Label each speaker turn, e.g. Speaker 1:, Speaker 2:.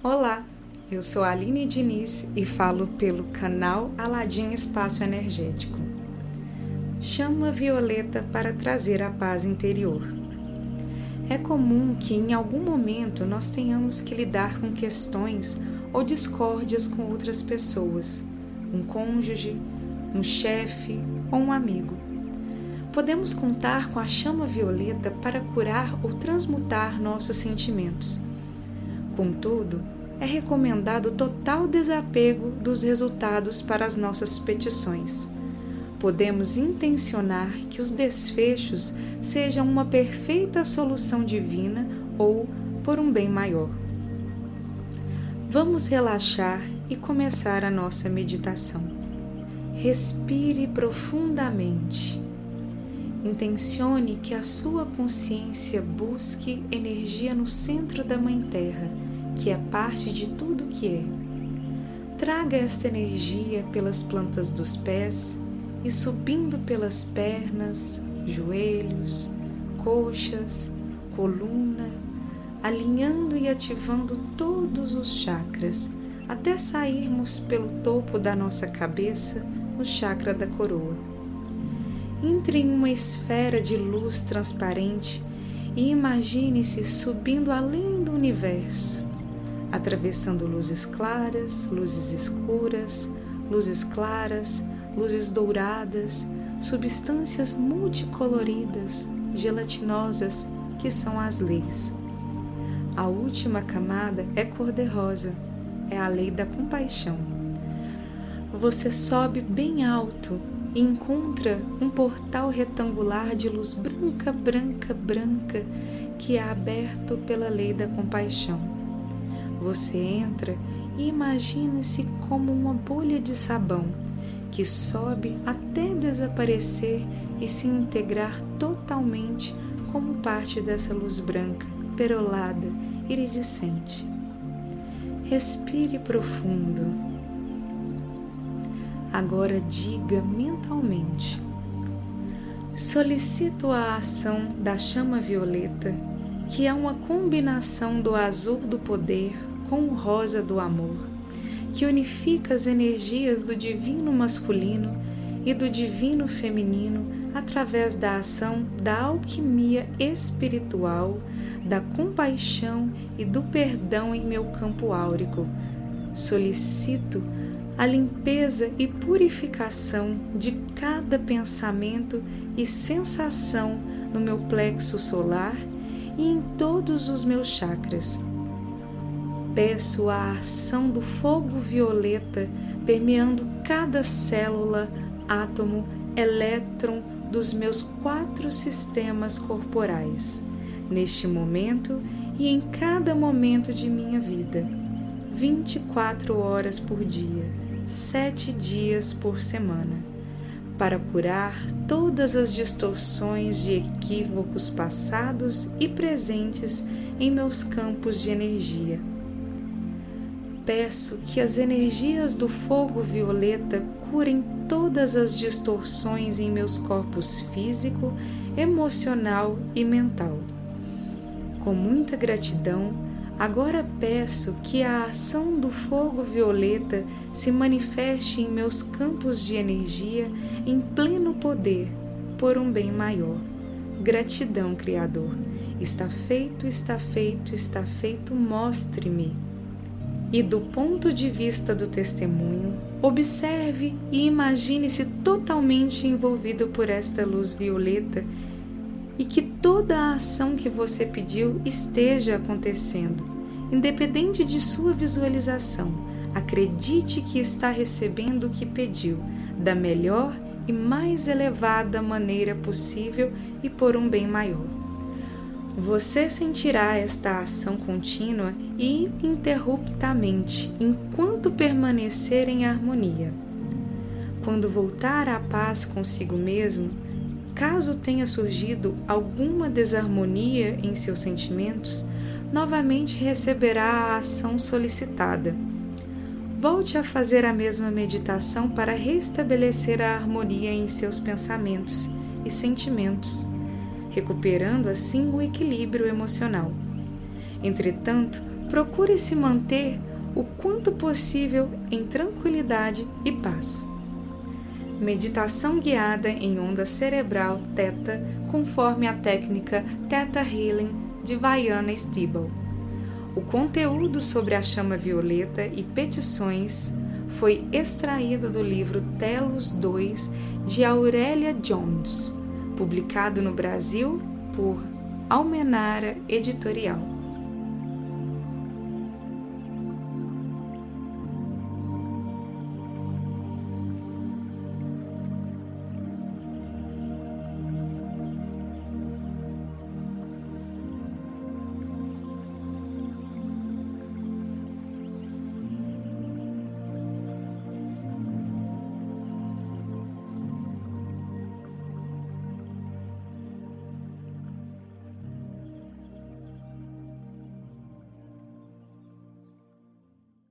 Speaker 1: Olá, eu sou Aline Diniz e falo pelo canal Aladim Espaço Energético. Chama violeta para trazer a paz interior. É comum que em algum momento nós tenhamos que lidar com questões ou discórdias com outras pessoas, um cônjuge, um chefe ou um amigo. Podemos contar com a chama violeta para curar ou transmutar nossos sentimentos Contudo, é recomendado total desapego dos resultados para as nossas petições. Podemos intencionar que os desfechos sejam uma perfeita solução divina ou por um bem maior. Vamos relaxar e começar a nossa meditação. Respire profundamente. Intencione que a sua consciência busque energia no centro da Mãe Terra que é parte de tudo que é. Traga esta energia pelas plantas dos pés e subindo pelas pernas, joelhos, coxas, coluna, alinhando e ativando todos os chakras até sairmos pelo topo da nossa cabeça no chakra da coroa. Entre em uma esfera de luz transparente e imagine-se subindo além do universo, atravessando luzes claras, luzes escuras, luzes claras, luzes douradas, substâncias multicoloridas, gelatinosas, que são as leis. A última camada é cor-de-rosa, é a lei da compaixão. Você sobe bem alto e encontra um portal retangular de luz branca, branca, branca, que é aberto pela lei da compaixão você entra e imagine-se como uma bolha de sabão que sobe até desaparecer e se integrar totalmente como parte dessa luz branca, perolada, iridescente. Respire profundo. Agora diga mentalmente: Solicito a ação da chama violeta, que é uma combinação do azul do poder com o rosa do amor, que unifica as energias do divino masculino e do divino feminino através da ação da alquimia espiritual, da compaixão e do perdão em meu campo áurico. Solicito a limpeza e purificação de cada pensamento e sensação no meu plexo solar e em todos os meus chakras. Peço a ação do fogo violeta permeando cada célula, átomo, elétron dos meus quatro sistemas corporais, neste momento e em cada momento de minha vida, 24 horas por dia, sete dias por semana, para curar todas as distorções de equívocos passados e presentes em meus campos de energia peço que as energias do fogo violeta curem todas as distorções em meus corpos físico, emocional e mental. Com muita gratidão, agora peço que a ação do fogo violeta se manifeste em meus campos de energia em pleno poder, por um bem maior. Gratidão, Criador. Está feito, está feito, está feito, mostre-me e do ponto de vista do testemunho, observe e imagine-se totalmente envolvido por esta luz violeta e que toda a ação que você pediu esteja acontecendo, independente de sua visualização. Acredite que está recebendo o que pediu, da melhor e mais elevada maneira possível e por um bem maior. Você sentirá esta ação contínua e ininterruptamente enquanto permanecer em harmonia. Quando voltar à paz consigo mesmo, caso tenha surgido alguma desarmonia em seus sentimentos, novamente receberá a ação solicitada. Volte a fazer a mesma meditação para restabelecer a harmonia em seus pensamentos e sentimentos recuperando assim o equilíbrio emocional. Entretanto, procure se manter o quanto possível em tranquilidade e paz. Meditação guiada em onda cerebral Theta, conforme a técnica Theta Healing de Vaiana Stibel. O conteúdo sobre a chama violeta e petições foi extraído do livro Telos 2 de Aurélia Jones, publicado no Brasil por Almenara Editorial.